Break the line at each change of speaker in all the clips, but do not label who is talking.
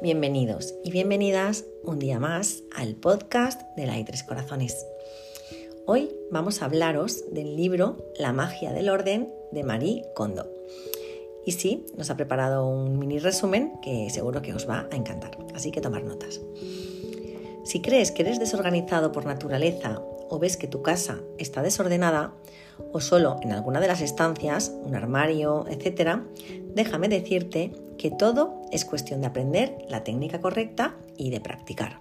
Bienvenidos y bienvenidas un día más al podcast de la Tres Corazones. Hoy vamos a hablaros del libro La magia del orden de Marie Kondo. Y sí, nos ha preparado un mini resumen que seguro que os va a encantar, así que tomar notas. Si crees que eres desorganizado por naturaleza o ves que tu casa está desordenada, o solo en alguna de las estancias, un armario, etc., déjame decirte que todo es cuestión de aprender la técnica correcta y de practicar.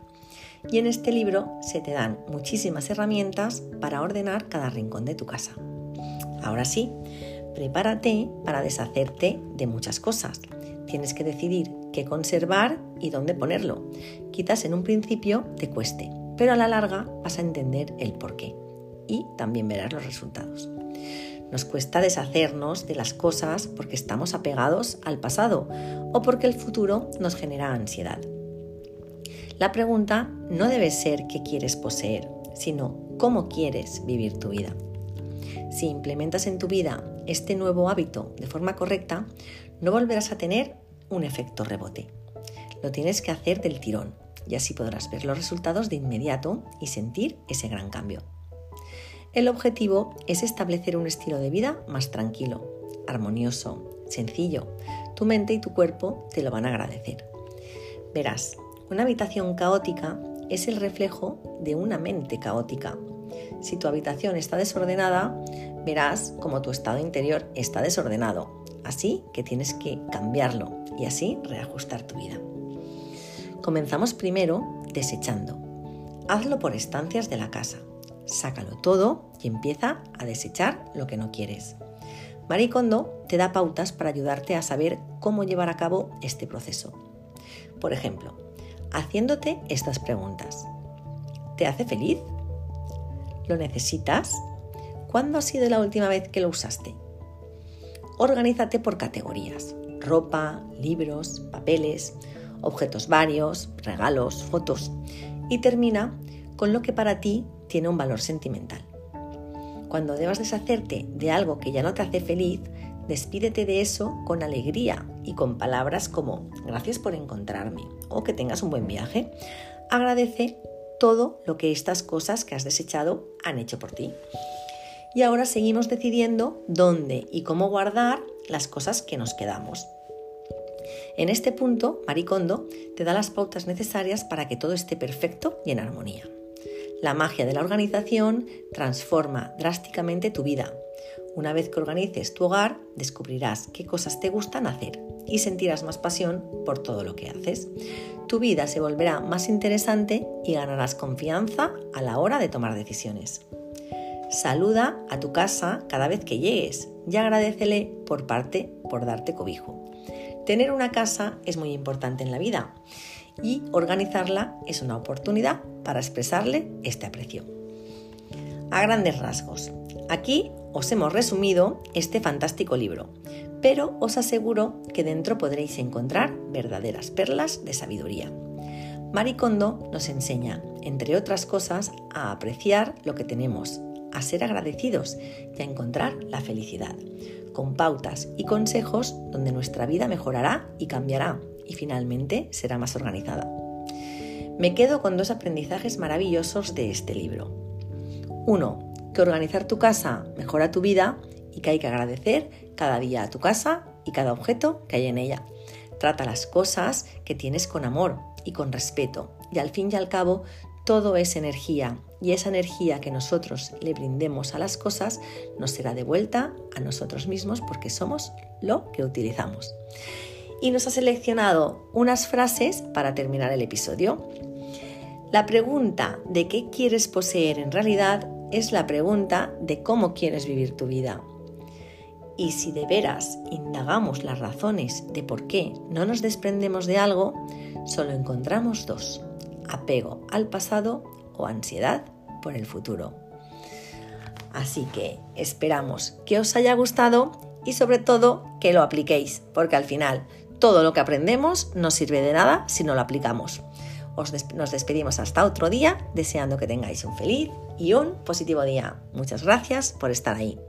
Y en este libro se te dan muchísimas herramientas para ordenar cada rincón de tu casa. Ahora sí, prepárate para deshacerte de muchas cosas. Tienes que decidir qué conservar y dónde ponerlo. Quizás en un principio te cueste, pero a la larga vas a entender el porqué y también verás los resultados. Nos cuesta deshacernos de las cosas porque estamos apegados al pasado o porque el futuro nos genera ansiedad. La pregunta no debe ser qué quieres poseer, sino cómo quieres vivir tu vida. Si implementas en tu vida este nuevo hábito de forma correcta, no volverás a tener un efecto rebote. Lo tienes que hacer del tirón y así podrás ver los resultados de inmediato y sentir ese gran cambio. El objetivo es establecer un estilo de vida más tranquilo, armonioso, sencillo. Tu mente y tu cuerpo te lo van a agradecer. Verás, una habitación caótica es el reflejo de una mente caótica. Si tu habitación está desordenada, verás como tu estado interior está desordenado. Así que tienes que cambiarlo y así reajustar tu vida. Comenzamos primero desechando. Hazlo por estancias de la casa sácalo todo y empieza a desechar lo que no quieres. Marie Kondo te da pautas para ayudarte a saber cómo llevar a cabo este proceso. Por ejemplo, haciéndote estas preguntas. ¿Te hace feliz? ¿Lo necesitas? ¿Cuándo ha sido la última vez que lo usaste? Organízate por categorías. Ropa, libros, papeles, objetos varios, regalos, fotos. Y termina con lo que para ti tiene un valor sentimental. Cuando debas deshacerte de algo que ya no te hace feliz, despídete de eso con alegría y con palabras como gracias por encontrarme o que tengas un buen viaje. Agradece todo lo que estas cosas que has desechado han hecho por ti. Y ahora seguimos decidiendo dónde y cómo guardar las cosas que nos quedamos. En este punto, Maricondo te da las pautas necesarias para que todo esté perfecto y en armonía. La magia de la organización transforma drásticamente tu vida. Una vez que organices tu hogar, descubrirás qué cosas te gustan hacer y sentirás más pasión por todo lo que haces. Tu vida se volverá más interesante y ganarás confianza a la hora de tomar decisiones. Saluda a tu casa cada vez que llegues y agradecele por parte por darte cobijo. Tener una casa es muy importante en la vida y organizarla es una oportunidad para expresarle este aprecio. A grandes rasgos, aquí os hemos resumido este fantástico libro, pero os aseguro que dentro podréis encontrar verdaderas perlas de sabiduría. Maricondo nos enseña, entre otras cosas, a apreciar lo que tenemos, a ser agradecidos y a encontrar la felicidad, con pautas y consejos donde nuestra vida mejorará y cambiará y finalmente será más organizada. Me quedo con dos aprendizajes maravillosos de este libro. Uno, que organizar tu casa mejora tu vida y que hay que agradecer cada día a tu casa y cada objeto que hay en ella. Trata las cosas que tienes con amor y con respeto y al fin y al cabo todo es energía y esa energía que nosotros le brindemos a las cosas nos será devuelta a nosotros mismos porque somos lo que utilizamos y nos ha seleccionado unas frases para terminar el episodio. La pregunta de qué quieres poseer en realidad es la pregunta de cómo quieres vivir tu vida. Y si de veras indagamos las razones de por qué no nos desprendemos de algo, solo encontramos dos, apego al pasado o ansiedad por el futuro. Así que esperamos que os haya gustado y sobre todo que lo apliquéis, porque al final todo lo que aprendemos no sirve de nada si no lo aplicamos. nos despedimos hasta otro día, deseando que tengáis un feliz y un positivo día. Muchas gracias por estar ahí.